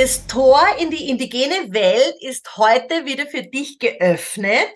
Das Tor in die indigene Welt ist heute wieder für dich geöffnet.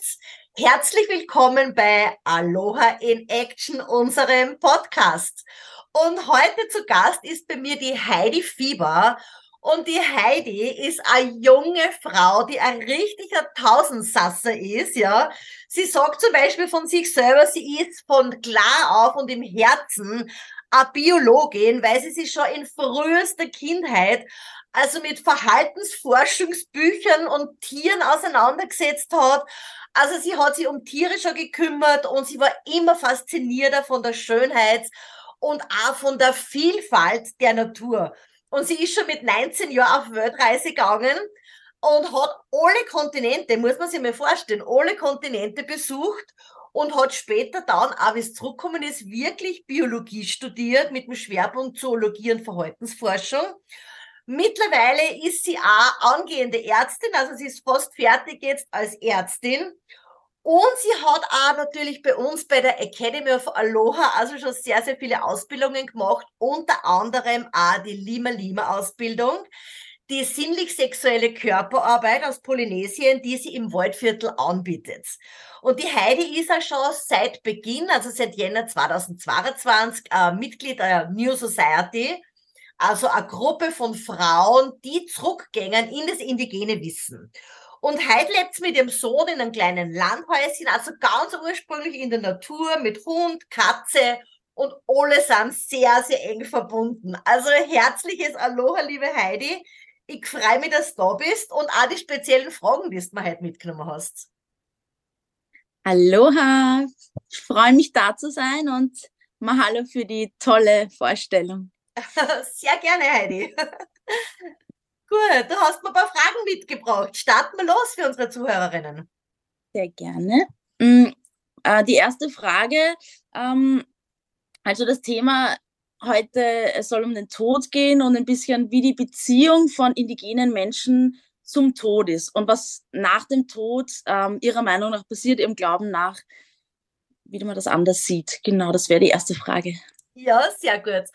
Herzlich willkommen bei Aloha in Action, unserem Podcast. Und heute zu Gast ist bei mir die Heidi Fieber. Und die Heidi ist eine junge Frau, die ein richtiger Tausendsasser ist, ja. Sie sagt zum Beispiel von sich selber, sie ist von klar auf und im Herzen eine Biologin, weil sie sich schon in frühester Kindheit also mit Verhaltensforschungsbüchern und Tieren auseinandergesetzt hat. Also sie hat sich um Tiere schon gekümmert und sie war immer faszinierter von der Schönheit und auch von der Vielfalt der Natur. Und sie ist schon mit 19 Jahren auf Weltreise gegangen und hat alle Kontinente, muss man sich mal vorstellen, alle Kontinente besucht und hat später dann, auch wie es zurückgekommen ist, wirklich Biologie studiert mit dem Schwerpunkt Zoologie und Verhaltensforschung Mittlerweile ist sie auch angehende Ärztin, also sie ist fast fertig jetzt als Ärztin. Und sie hat auch natürlich bei uns bei der Academy of Aloha also schon sehr, sehr viele Ausbildungen gemacht, unter anderem auch die Lima Lima Ausbildung, die sinnlich-sexuelle Körperarbeit aus Polynesien, die sie im Waldviertel anbietet. Und die Heidi ist ja schon seit Beginn, also seit Jänner 2022, äh, Mitglied der New Society also eine Gruppe von Frauen, die zurückgängen in das indigene Wissen. Und heute lebt sie mit ihrem Sohn in einem kleinen Landhäuschen, also ganz ursprünglich in der Natur mit Hund, Katze und alle sind sehr, sehr eng verbunden. Also herzliches Aloha, liebe Heidi. Ich freue mich, dass du da bist und auch die speziellen Fragen, die du mir heute mitgenommen hast. Aloha, ich freue mich da zu sein und Mahalo für die tolle Vorstellung. Sehr gerne, Heidi. Gut, du hast mir ein paar Fragen mitgebracht. Starten wir los für unsere Zuhörerinnen. Sehr gerne. Mm, äh, die erste Frage, ähm, also das Thema heute soll um den Tod gehen und ein bisschen wie die Beziehung von indigenen Menschen zum Tod ist und was nach dem Tod ähm, Ihrer Meinung nach passiert, Ihrem Glauben nach, wie man das anders sieht. Genau, das wäre die erste Frage. Ja, sehr gut.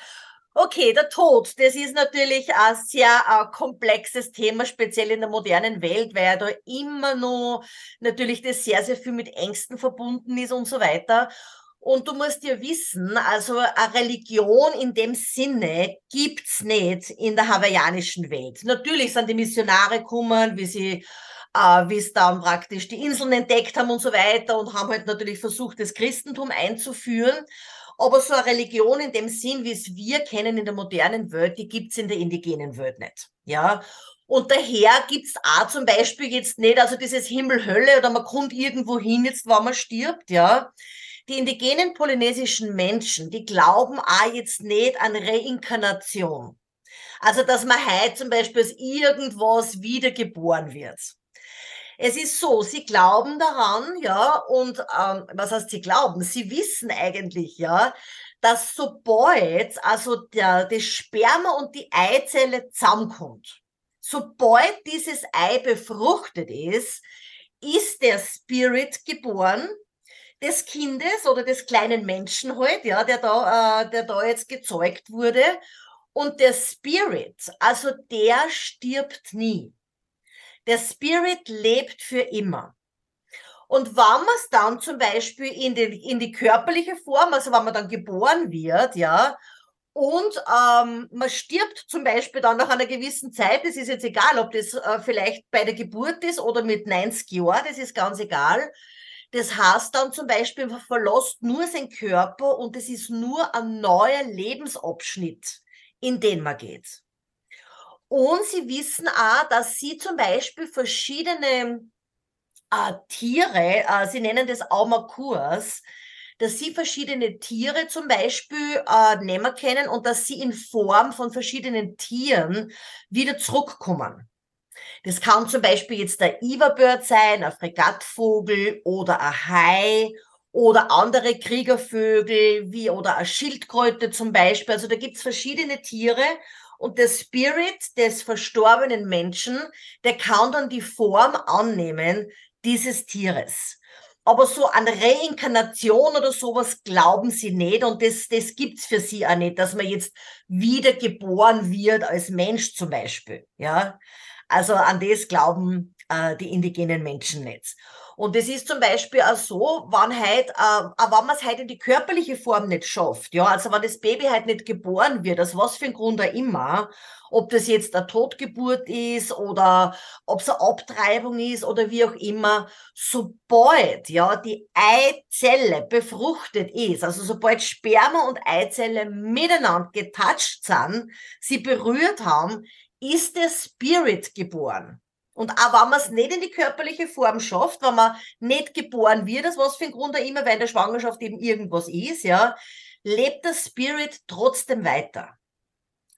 Okay, der Tod, das ist natürlich ein sehr ein komplexes Thema, speziell in der modernen Welt, weil da immer noch natürlich das sehr, sehr viel mit Ängsten verbunden ist und so weiter. Und du musst ja wissen, also eine Religion in dem Sinne gibt's nicht in der hawaiianischen Welt. Natürlich sind die Missionare gekommen, wie sie äh, wie es dann praktisch die Inseln entdeckt haben und so weiter und haben halt natürlich versucht, das Christentum einzuführen. Aber so eine Religion in dem Sinn, wie es wir kennen in der modernen Welt, die gibt's in der indigenen Welt nicht. Ja. Und daher gibt's auch zum Beispiel jetzt nicht, also dieses Himmel-Hölle oder man kommt irgendwo hin jetzt, wenn man stirbt, ja. Die indigenen polynesischen Menschen, die glauben auch jetzt nicht an Reinkarnation. Also, dass man heute zum Beispiel aus irgendwas wiedergeboren wird. Es ist so, sie glauben daran, ja, und ähm, was heißt sie glauben? Sie wissen eigentlich, ja, dass sobald also der, das Sperma und die Eizelle zusammenkommt, sobald dieses Ei befruchtet ist, ist der Spirit geboren des Kindes oder des kleinen Menschen halt, ja, der da, äh, der da jetzt gezeugt wurde. Und der Spirit, also der stirbt nie. Der Spirit lebt für immer. Und wenn man es dann zum Beispiel in die, in die körperliche Form, also wenn man dann geboren wird, ja, und ähm, man stirbt zum Beispiel dann nach einer gewissen Zeit, das ist jetzt egal, ob das äh, vielleicht bei der Geburt ist oder mit 90 Jahren, das ist ganz egal. Das heißt dann zum Beispiel, man verlässt nur seinen Körper und es ist nur ein neuer Lebensabschnitt, in den man geht. Und sie wissen auch, dass sie zum Beispiel verschiedene äh, Tiere, äh, sie nennen das Aumakurs, dass sie verschiedene Tiere zum Beispiel äh, nehmen können und dass sie in Form von verschiedenen Tieren wieder zurückkommen. Das kann zum Beispiel jetzt der Iverbird sein, ein Fregattvogel oder ein Hai oder andere Kriegervögel wie oder eine Schildkröte zum Beispiel. Also da gibt's verschiedene Tiere und der Spirit des verstorbenen Menschen, der kann dann die Form annehmen dieses Tieres. aber so an Reinkarnation oder sowas glauben sie nicht und das, das gibt's für sie auch nicht, dass man jetzt wieder geboren wird als Mensch zum Beispiel, ja. Also an das glauben äh, die indigenen Menschen nicht. Und es ist zum Beispiel auch so, wenn halt, äh, wenn man es halt in die körperliche Form nicht schafft, ja, also wenn das Baby halt nicht geboren wird, aus was für ein Grund auch immer, ob das jetzt eine Totgeburt ist oder ob es eine Abtreibung ist oder wie auch immer, sobald ja die Eizelle befruchtet ist, also sobald Sperma und Eizelle miteinander getoucht sind, sie berührt haben, ist der Spirit geboren. Und auch wenn man es nicht in die körperliche Form schafft, wenn man nicht geboren wird, aus was für ein Grund auch immer, weil der Schwangerschaft eben irgendwas ist, ja, lebt der Spirit trotzdem weiter.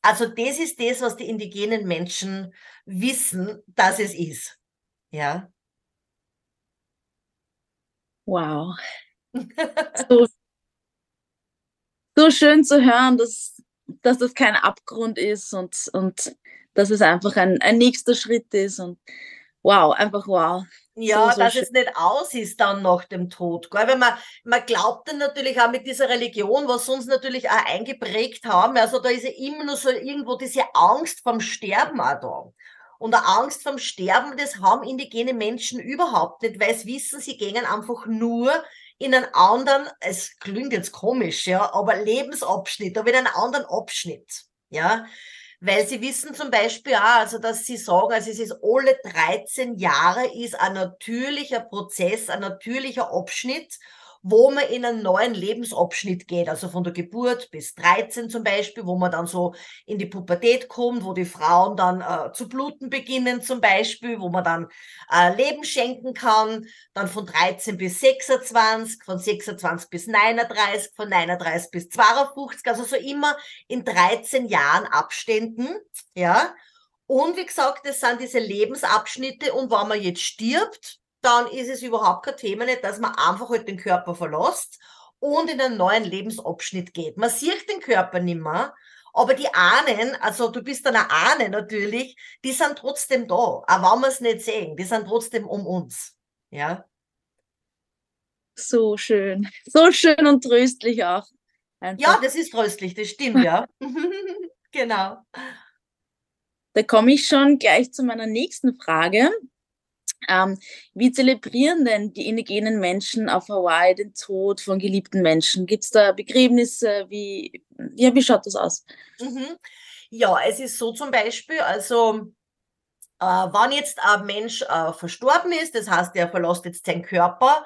Also das ist das, was die indigenen Menschen wissen, dass es ist. Ja. Wow. so, so schön zu hören, dass, dass das kein Abgrund ist und, und dass es einfach ein, ein nächster Schritt ist und wow, einfach wow. Ja, so, so dass schön. es nicht aus ist dann nach dem Tod. Gell? Weil man, man glaubt dann natürlich auch mit dieser Religion, was uns natürlich auch eingeprägt haben. Also da ist ja immer nur so irgendwo diese Angst vom Sterben auch da. Und eine Angst vom Sterben, das haben indigene Menschen überhaupt nicht, weil sie wissen, sie gehen einfach nur in einen anderen, es klingt jetzt komisch, ja, aber Lebensabschnitt, aber in einen anderen Abschnitt, ja. Weil sie wissen zum Beispiel auch, also dass sie sagen, also es ist alle 13 Jahre ist ein natürlicher Prozess, ein natürlicher Abschnitt wo man in einen neuen Lebensabschnitt geht, also von der Geburt bis 13 zum Beispiel, wo man dann so in die Pubertät kommt, wo die Frauen dann äh, zu bluten beginnen zum Beispiel, wo man dann äh, Leben schenken kann, dann von 13 bis 26, von 26 bis 39, von 39 bis 52, also so immer in 13 Jahren Abständen, ja. Und wie gesagt, das sind diese Lebensabschnitte. Und wenn man jetzt stirbt, dann ist es überhaupt kein Thema nicht, dass man einfach halt den Körper verlässt und in einen neuen Lebensabschnitt geht. Man sieht den Körper nicht mehr, aber die Ahnen, also du bist eine Ahne natürlich, die sind trotzdem da, auch wenn wir es nicht sehen, die sind trotzdem um uns. Ja. So schön. So schön und tröstlich auch. Einfach. Ja, das ist tröstlich, das stimmt, ja. genau. Da komme ich schon gleich zu meiner nächsten Frage. Ähm, wie zelebrieren denn die indigenen Menschen auf Hawaii den Tod von geliebten Menschen? Gibt es da Begräbnisse? Wie, ja, wie schaut das aus? Mhm. Ja, es ist so zum Beispiel, also äh, wenn jetzt ein Mensch äh, verstorben ist, das heißt, er verlässt jetzt seinen Körper,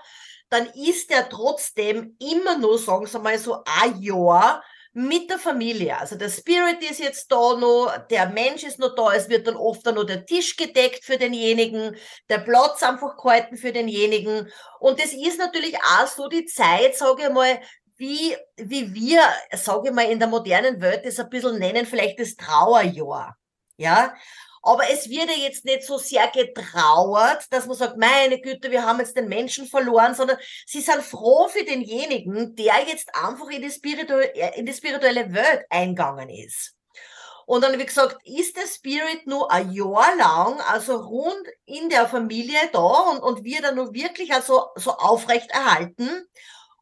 dann ist er trotzdem immer nur, sagen wir mal so, ein Jahr mit der Familie. Also der Spirit ist jetzt da noch, der Mensch ist noch da, es wird dann oft dann noch der Tisch gedeckt für denjenigen, der Platz einfach gehalten für denjenigen. Und das ist natürlich auch so die Zeit, sage ich mal, wie, wie wir, sage ich mal, in der modernen Welt das ein bisschen nennen, vielleicht das Trauerjahr. Ja, aber es wird ja jetzt nicht so sehr getrauert, dass man sagt, meine Güte, wir haben jetzt den Menschen verloren, sondern sie sind froh für denjenigen, der jetzt einfach in die, spirituelle, in die spirituelle Welt eingegangen ist. Und dann, wie gesagt, ist der Spirit nur ein Jahr lang, also rund in der Familie da und, und wird er nur wirklich also so aufrecht erhalten.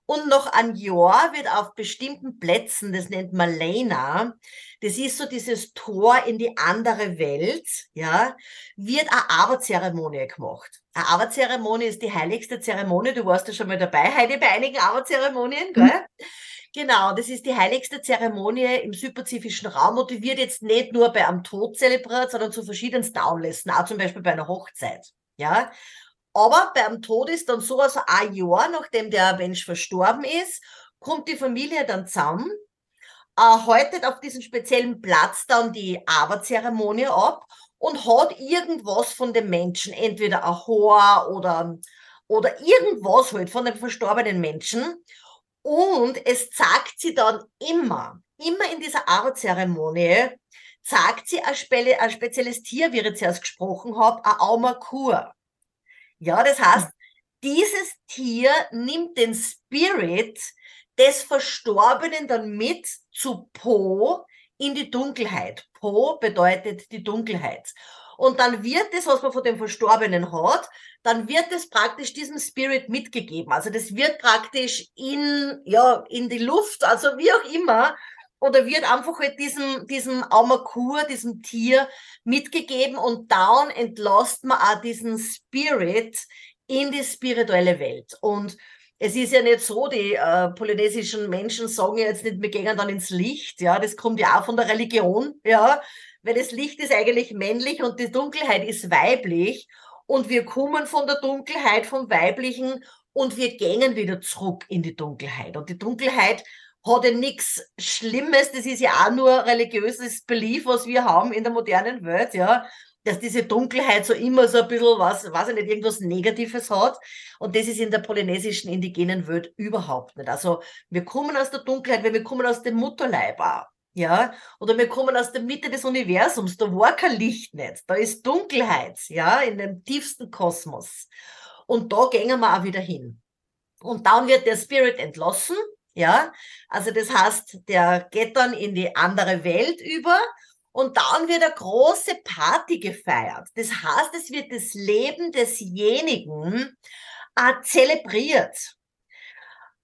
Und noch ein Jahr wird auf bestimmten Plätzen, das nennt man Lena, das ist so dieses Tor in die andere Welt, ja, wird eine Aberzeremonie gemacht. Eine Aberzeremonie ist die heiligste Zeremonie, du warst ja schon mal dabei, Heidi, bei einigen Aberzeremonien, gell? Mhm. Genau, das ist die heiligste Zeremonie im südpazifischen Raum und die wird jetzt nicht nur bei einem Tod zelebriert, sondern zu verschiedensten Anlässen, auch zum Beispiel bei einer Hochzeit. Ja, aber beim Tod ist dann so, also ein Jahr nachdem der Mensch verstorben ist, kommt die Familie dann zusammen, äh, haltet auf diesem speziellen Platz dann die Aberzeremonie ab und hat irgendwas von dem Menschen, entweder ein Haar oder, oder irgendwas halt von dem verstorbenen Menschen. Und es zeigt sie dann immer, immer in dieser Aberzeremonie, zeigt sie ein, Spe ein spezielles Tier, wie ich zuerst gesprochen habe, ein Aumakur. Ja, das heißt, dieses Tier nimmt den Spirit des Verstorbenen dann mit zu Po in die Dunkelheit. Po bedeutet die Dunkelheit. Und dann wird das, was man von dem Verstorbenen hat, dann wird es praktisch diesem Spirit mitgegeben. Also das wird praktisch in, ja, in die Luft, also wie auch immer, oder wird einfach halt diesem, diesem Aumakur, diesem Tier mitgegeben und dann entlässt man auch diesen Spirit in die spirituelle Welt. Und es ist ja nicht so, die äh, polynesischen Menschen sagen ja jetzt nicht, wir gehen dann ins Licht, ja, das kommt ja auch von der Religion, ja, weil das Licht ist eigentlich männlich und die Dunkelheit ist weiblich und wir kommen von der Dunkelheit, vom Weiblichen und wir gehen wieder zurück in die Dunkelheit. Und die Dunkelheit hat ja nichts Schlimmes, das ist ja auch nur religiöses Belief, was wir haben in der modernen Welt, ja, dass diese Dunkelheit so immer so ein bisschen was, weiß ich nicht, irgendwas Negatives hat. Und das ist in der polynesischen indigenen Welt überhaupt nicht. Also wir kommen aus der Dunkelheit, weil wir kommen aus dem Mutterleib auch ja, oder wir kommen aus der Mitte des Universums, da war kein Licht nicht, da ist Dunkelheit, ja, in dem tiefsten Kosmos. Und da gehen wir auch wieder hin. Und dann wird der Spirit entlassen, ja, also das heißt, der geht dann in die andere Welt über und dann wird eine große Party gefeiert. Das heißt, es wird das Leben desjenigen äh, zelebriert.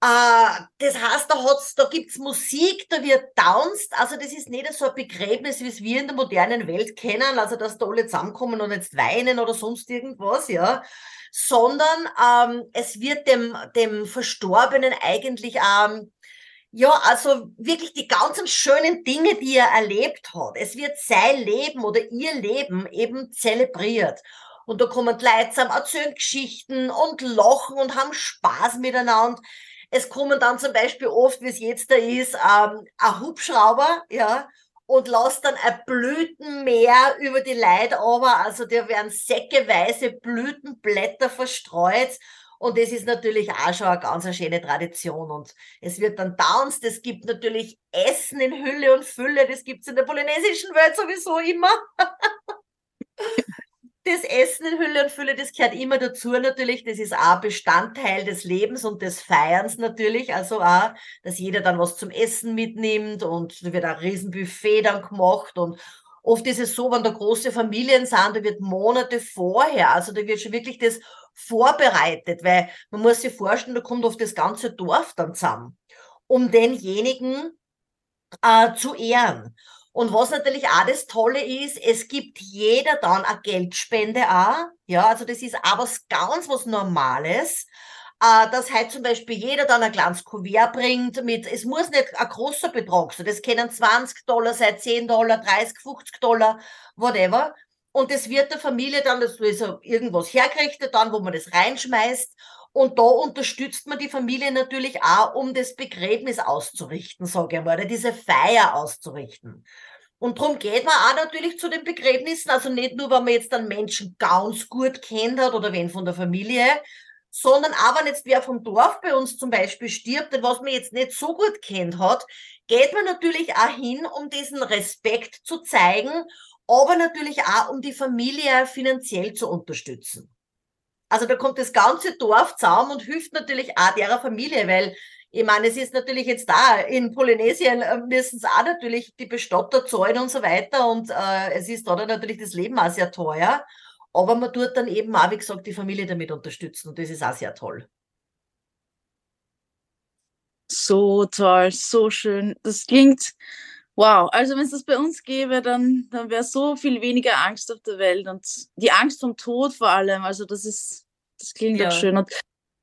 Äh, das heißt, da, hat's, da gibt's Musik, da wird tanzt. Also das ist nicht so ein Begräbnis, wie es wir in der modernen Welt kennen, also dass da alle zusammenkommen und jetzt weinen oder sonst irgendwas, ja. Sondern ähm, es wird dem, dem Verstorbenen eigentlich ähm, ja, also wirklich die ganzen schönen Dinge, die er erlebt hat. Es wird sein Leben oder ihr Leben eben zelebriert. Und da kommen Leute zusammen, erzählen Geschichten und lachen und haben Spaß miteinander. Es kommen dann zum Beispiel oft, wie es jetzt da ist, ähm, ein Hubschrauber, ja, und lässt dann ein Blütenmeer über die Leute aber, also da werden säckeweise Blütenblätter verstreut. Und das ist natürlich auch schon eine ganz schöne Tradition. Und es wird dann tanzt, es gibt natürlich Essen in Hülle und Fülle, das gibt's in der polynesischen Welt sowieso immer. das Essen in Hülle und Fülle, das gehört immer dazu natürlich. Das ist auch Bestandteil des Lebens und des Feierns natürlich. Also auch, dass jeder dann was zum Essen mitnimmt und da wird ein Riesenbuffet dann gemacht und oft ist es so, wenn da große Familien sind, da wird Monate vorher, also da wird schon wirklich das vorbereitet, weil man muss sich vorstellen, da kommt oft das ganze Dorf dann zusammen, um denjenigen äh, zu ehren. Und was natürlich auch das Tolle ist, es gibt jeder dann eine Geldspende auch. Ja, also das ist was ganz was Normales. Äh, dass halt zum Beispiel jeder dann ein kleines Kuvert bringt mit, es muss nicht ein großer Betrag sein, das können 20 Dollar sein, 10 Dollar, 30, 50 Dollar, whatever. Und es wird der Familie dann, das ist irgendwas hergerichtet dann, wo man das reinschmeißt. Und da unterstützt man die Familie natürlich auch, um das Begräbnis auszurichten, sage ich mal, oder diese Feier auszurichten. Und darum geht man auch natürlich zu den Begräbnissen, also nicht nur, wenn man jetzt einen Menschen ganz gut kennt hat oder wen von der Familie, sondern auch wenn jetzt wer vom Dorf bei uns zum Beispiel stirbt, was man jetzt nicht so gut kennt hat, geht man natürlich auch hin, um diesen Respekt zu zeigen, aber natürlich auch, um die Familie finanziell zu unterstützen. Also da kommt das ganze Dorf zusammen und hilft natürlich auch derer Familie, weil ich meine, es ist natürlich jetzt da, in Polynesien äh, müssen es auch natürlich die Bestatter zahlen und so weiter und äh, es ist dann natürlich das Leben auch sehr teuer, aber man tut dann eben auch, wie gesagt, die Familie damit unterstützen und das ist auch sehr toll. So toll, so schön. Das klingt, wow. Also wenn es das bei uns gäbe, dann, dann wäre so viel weniger Angst auf der Welt und die Angst vom Tod vor allem. Also das ist, das klingt ja. doch schön. Und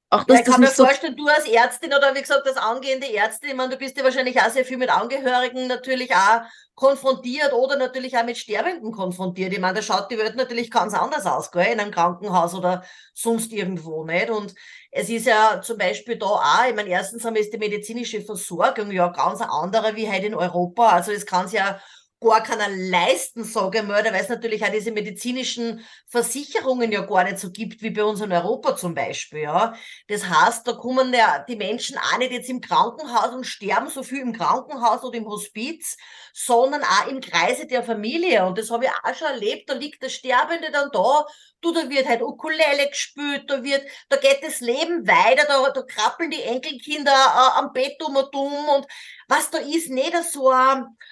auch das, ja, ich kann mir vorstellen, du als Ärztin oder wie gesagt, als angehende Ärztin, ich meine, du bist ja wahrscheinlich auch sehr viel mit Angehörigen natürlich auch konfrontiert oder natürlich auch mit Sterbenden konfrontiert. Ich meine, da schaut die Welt natürlich ganz anders aus, gell, in einem Krankenhaus oder sonst irgendwo, nicht? Und es ist ja zum Beispiel da auch, ich meine, erstens einmal ist die medizinische Versorgung ja ganz andere wie halt in Europa. Also es kann ja gar keiner leisten, sage ich mal, weil es natürlich auch diese medizinischen Versicherungen ja gar nicht so gibt wie bei uns in Europa zum Beispiel. Ja. Das heißt, da kommen ja die Menschen auch nicht jetzt im Krankenhaus und sterben so viel im Krankenhaus oder im Hospiz, sondern auch im Kreise der Familie. Und das habe ich auch schon erlebt. Da liegt der Sterbende dann da du, da wird halt Ukulele gespielt, da wird, da geht das Leben weiter, da, da krabbeln die Enkelkinder äh, am Bett um und um und was da ist, nicht so,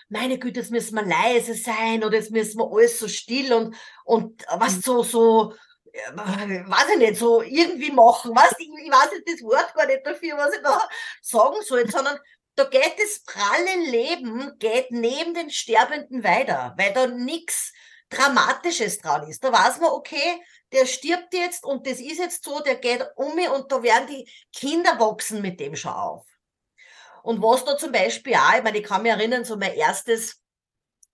meine Güte, jetzt müssen wir leise sein oder jetzt müssen wir alles so still und, und was so, so, weiß ich nicht, so irgendwie machen, was, ich, ich weiß nicht das Wort gar nicht dafür, was ich da sagen soll, sondern da geht das pralle Leben, geht neben den Sterbenden weiter, weil da nichts Dramatisches dran ist. Da weiß man, okay, der stirbt jetzt und das ist jetzt so, der geht um mich und da werden die Kinder wachsen mit dem schon auf. Und was da zum Beispiel auch, ich meine, ich kann mich erinnern, so mein erstes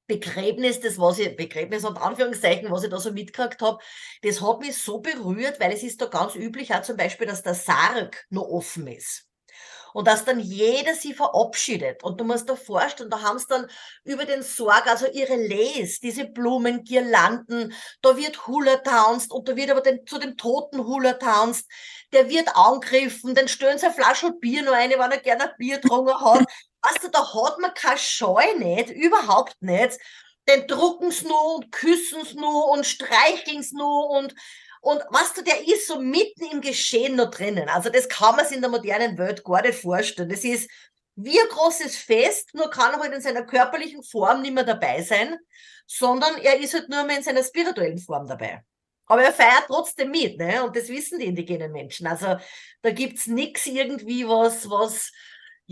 Begräbnis, das was ich, Begräbnis und Anführungszeichen, was ich da so mitgekriegt habe, das hat mich so berührt, weil es ist da ganz üblich auch zum Beispiel, dass der Sarg noch offen ist und dass dann jeder sie verabschiedet. Und du musst dir vorstellen, da haben sie dann über den Sorg, also ihre Les, diese Blumengirlanden, da wird Hula tanzt und da wird aber den, zu dem toten Hula tanzt, der wird angegriffen, dann stellen sie eine Flasche Bier noch eine, wenn er gerne ein Bier getrunken hat. Weißt du, da hat man keine Scheu nicht, überhaupt nicht. Den drucken sie nur und küssen sie nur und streicheln sie nur und und was du, der ist so mitten im Geschehen noch drinnen. Also das kann man sich in der modernen Welt gar nicht vorstellen. Das ist wie ein großes Fest, nur kann er halt in seiner körperlichen Form nicht mehr dabei sein, sondern er ist halt nur mehr in seiner spirituellen Form dabei. Aber er feiert trotzdem mit, ne? Und das wissen die indigenen Menschen. Also da gibt's nix irgendwie, was, was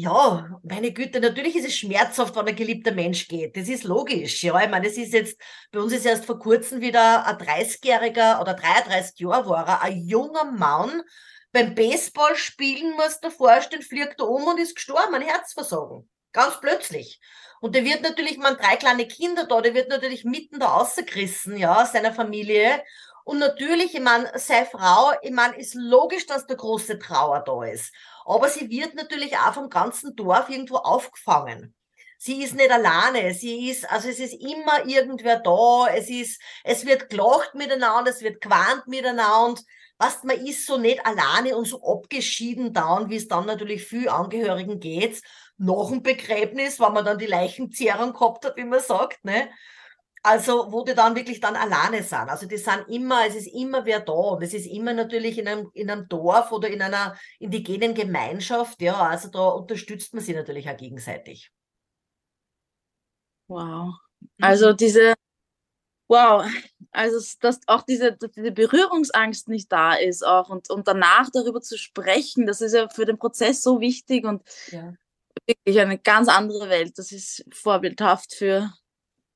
ja, meine Güte, natürlich ist es schmerzhaft, wenn ein geliebter Mensch geht. Das ist logisch. Ja, ich meine, es ist jetzt, bei uns ist erst vor kurzem wieder ein 30-jähriger oder 33 Jahre war er, ein junger Mann beim Baseballspielen, muss du vorstellen, fliegt er um und ist gestorben, ein Herzversagen. Ganz plötzlich. Und der wird natürlich, man drei kleine Kinder da, der wird natürlich mitten da rausgerissen, ja, seiner Familie. Und natürlich, ich meine, seine Frau, ich meine, ist logisch, dass der große Trauer da ist. Aber sie wird natürlich auch vom ganzen Dorf irgendwo aufgefangen. Sie ist nicht alleine. Sie ist, also es ist immer irgendwer da. Es ist, es wird gelacht miteinander, es wird gewarnt miteinander. Was, man ist so nicht alleine und so abgeschieden down, wie es dann natürlich viel Angehörigen geht. Nach dem Begräbnis, wenn man dann die Leichenzehrung gehabt hat, wie man sagt, ne? Also, wo die dann wirklich dann alleine sind. Also, die sind immer, es ist immer wer da. Und es ist immer natürlich in einem, in einem Dorf oder in einer indigenen Gemeinschaft. Ja, also da unterstützt man sie natürlich auch gegenseitig. Wow. Mhm. Also diese, wow, also dass auch diese, diese Berührungsangst nicht da ist auch und, und danach darüber zu sprechen, das ist ja für den Prozess so wichtig und ja. wirklich eine ganz andere Welt. Das ist vorbildhaft für,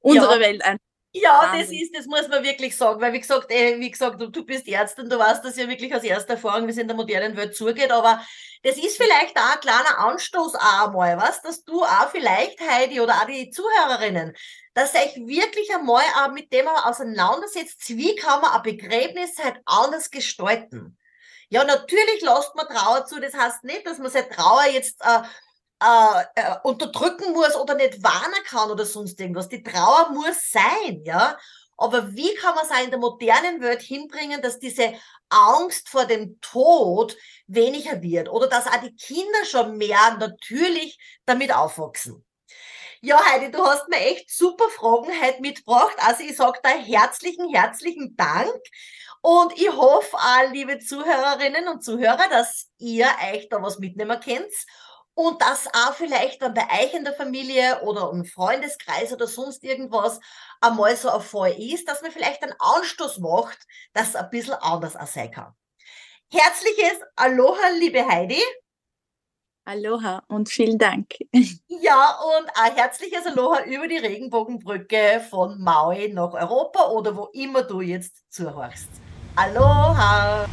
unsere ja. Welt einfach. Ja, das ist, das muss man wirklich sagen, weil wie gesagt, ey, wie gesagt, du, du bist Ärztin, du weißt das ja wirklich aus erster Erfahrung, wie es in der modernen Welt zugeht, aber das ist vielleicht auch ein kleiner Anstoß auch einmal, was, dass du auch vielleicht, Heidi, oder auch die Zuhörerinnen, dass euch wirklich einmal auch mit dem auseinandersetzt, wie kann man ein Begräbnis halt anders gestalten. Ja, natürlich lasst man Trauer zu, das heißt nicht, dass man seine Trauer jetzt äh, äh, äh, unterdrücken muss oder nicht warnen kann oder sonst irgendwas. Die Trauer muss sein, ja. Aber wie kann man es in der modernen Welt hinbringen, dass diese Angst vor dem Tod weniger wird oder dass auch die Kinder schon mehr natürlich damit aufwachsen? Ja, Heidi, du hast mir echt super Fragen heute mitgebracht. Also ich sage da herzlichen, herzlichen Dank. Und ich hoffe, liebe Zuhörerinnen und Zuhörer, dass ihr euch da was mitnehmen könnt und das auch vielleicht dann bei euch in der Familie oder im Freundeskreis oder sonst irgendwas einmal so ein Fall ist, dass man vielleicht einen Anstoß macht, dass es ein bisschen anders auch sein kann. Herzliches Aloha, liebe Heidi. Aloha und vielen Dank. Ja, und ein herzliches Aloha über die Regenbogenbrücke von Maui nach Europa oder wo immer du jetzt zuhörst. Aloha!